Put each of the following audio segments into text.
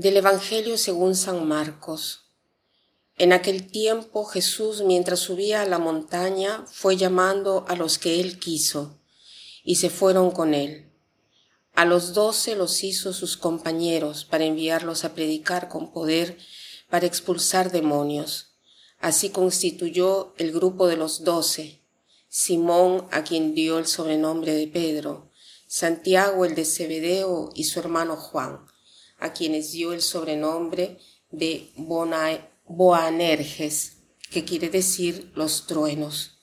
Del Evangelio según San Marcos. En aquel tiempo Jesús, mientras subía a la montaña, fue llamando a los que él quiso, y se fueron con él. A los doce los hizo sus compañeros para enviarlos a predicar con poder para expulsar demonios. Así constituyó el grupo de los doce. Simón, a quien dio el sobrenombre de Pedro, Santiago el de Zebedeo y su hermano Juan a quienes dio el sobrenombre de Boanerges, que quiere decir los truenos.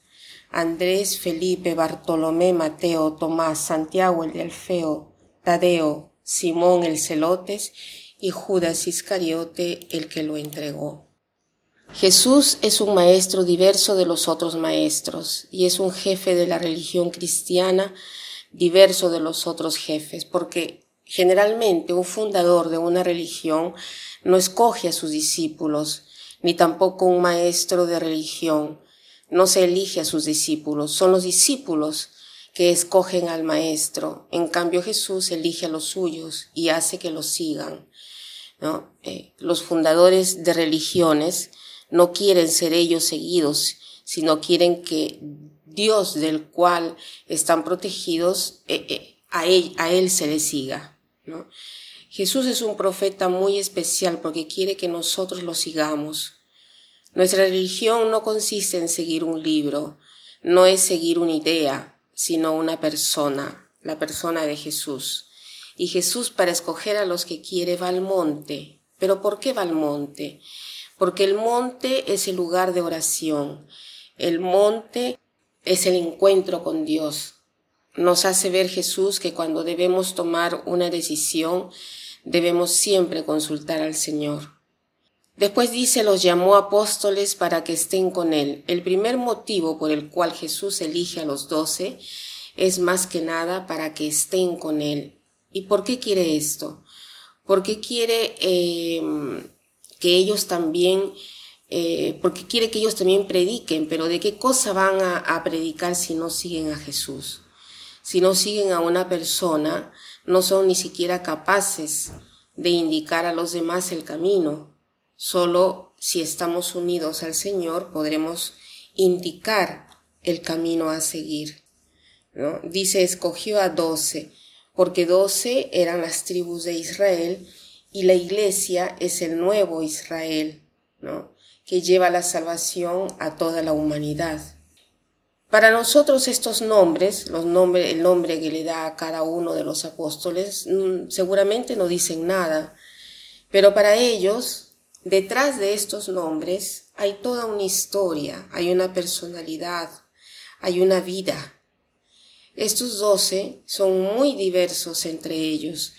Andrés, Felipe, Bartolomé, Mateo, Tomás, Santiago el de Alfeo, Tadeo, Simón el Celotes y Judas Iscariote el que lo entregó. Jesús es un maestro diverso de los otros maestros y es un jefe de la religión cristiana diverso de los otros jefes, porque Generalmente un fundador de una religión no escoge a sus discípulos, ni tampoco un maestro de religión. No se elige a sus discípulos, son los discípulos que escogen al maestro. En cambio Jesús elige a los suyos y hace que los sigan. Eh, los fundadores de religiones no quieren ser ellos seguidos, sino quieren que Dios del cual están protegidos, eh, eh, a, él, a él se le siga. Jesús es un profeta muy especial porque quiere que nosotros lo sigamos. Nuestra religión no consiste en seguir un libro, no es seguir una idea, sino una persona, la persona de Jesús. Y Jesús para escoger a los que quiere va al monte. ¿Pero por qué va al monte? Porque el monte es el lugar de oración. El monte es el encuentro con Dios nos hace ver Jesús que cuando debemos tomar una decisión, debemos siempre consultar al Señor. Después dice, los llamó apóstoles para que estén con Él. El primer motivo por el cual Jesús elige a los doce es más que nada para que estén con Él. ¿Y por qué quiere esto? Porque quiere em, que ellos también, eh, porque quiere que ellos también prediquen, pero ¿de qué cosa van a predicar si no siguen a Jesús? Si no siguen a una persona, no son ni siquiera capaces de indicar a los demás el camino. Solo si estamos unidos al Señor podremos indicar el camino a seguir. ¿no? Dice, escogió a doce, porque doce eran las tribus de Israel y la iglesia es el nuevo Israel, que lleva la salvación a toda la humanidad. Para nosotros estos nombres, los nombres, el nombre que le da a cada uno de los apóstoles, mm, seguramente no dicen nada, pero para ellos, detrás de estos nombres, hay toda una historia, hay una personalidad, hay una vida. Estos doce son muy diversos entre ellos,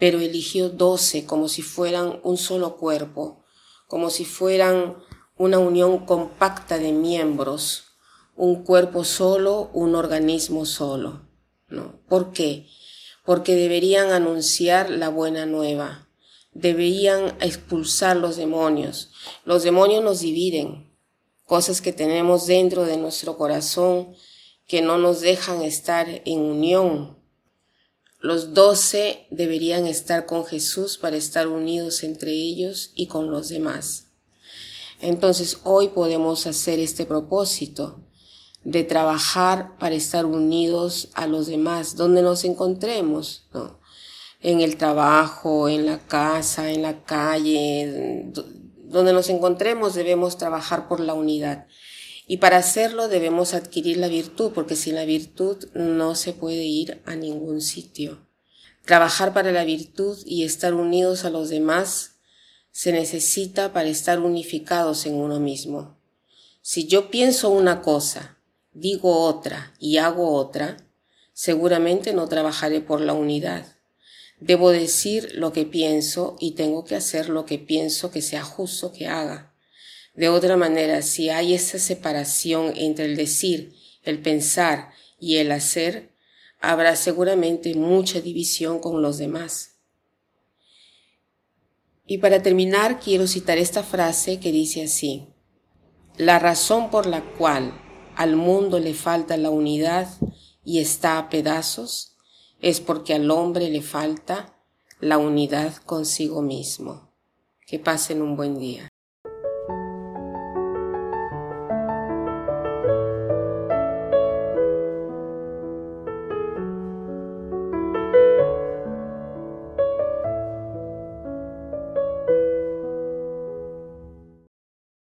pero eligió doce como si fueran un solo cuerpo, como si fueran una unión compacta de miembros, un cuerpo solo, un organismo solo. ¿no? ¿Por qué? Porque deberían anunciar la buena nueva, deberían expulsar los demonios. Los demonios nos dividen, cosas que tenemos dentro de nuestro corazón que no nos dejan estar en unión. Los doce deberían estar con Jesús para estar unidos entre ellos y con los demás. Entonces hoy podemos hacer este propósito de trabajar para estar unidos a los demás, donde nos encontremos, ¿no? en el trabajo, en la casa, en la calle, donde nos encontremos debemos trabajar por la unidad. Y para hacerlo debemos adquirir la virtud, porque sin la virtud no se puede ir a ningún sitio. Trabajar para la virtud y estar unidos a los demás se necesita para estar unificados en uno mismo. Si yo pienso una cosa digo otra y hago otra, seguramente no trabajaré por la unidad. Debo decir lo que pienso y tengo que hacer lo que pienso que sea justo que haga. De otra manera, si hay esa separación entre el decir, el pensar y el hacer, habrá seguramente mucha división con los demás. Y para terminar, quiero citar esta frase que dice así, la razón por la cual al mundo le falta la unidad y está a pedazos, es porque al hombre le falta la unidad consigo mismo. Que pasen un buen día.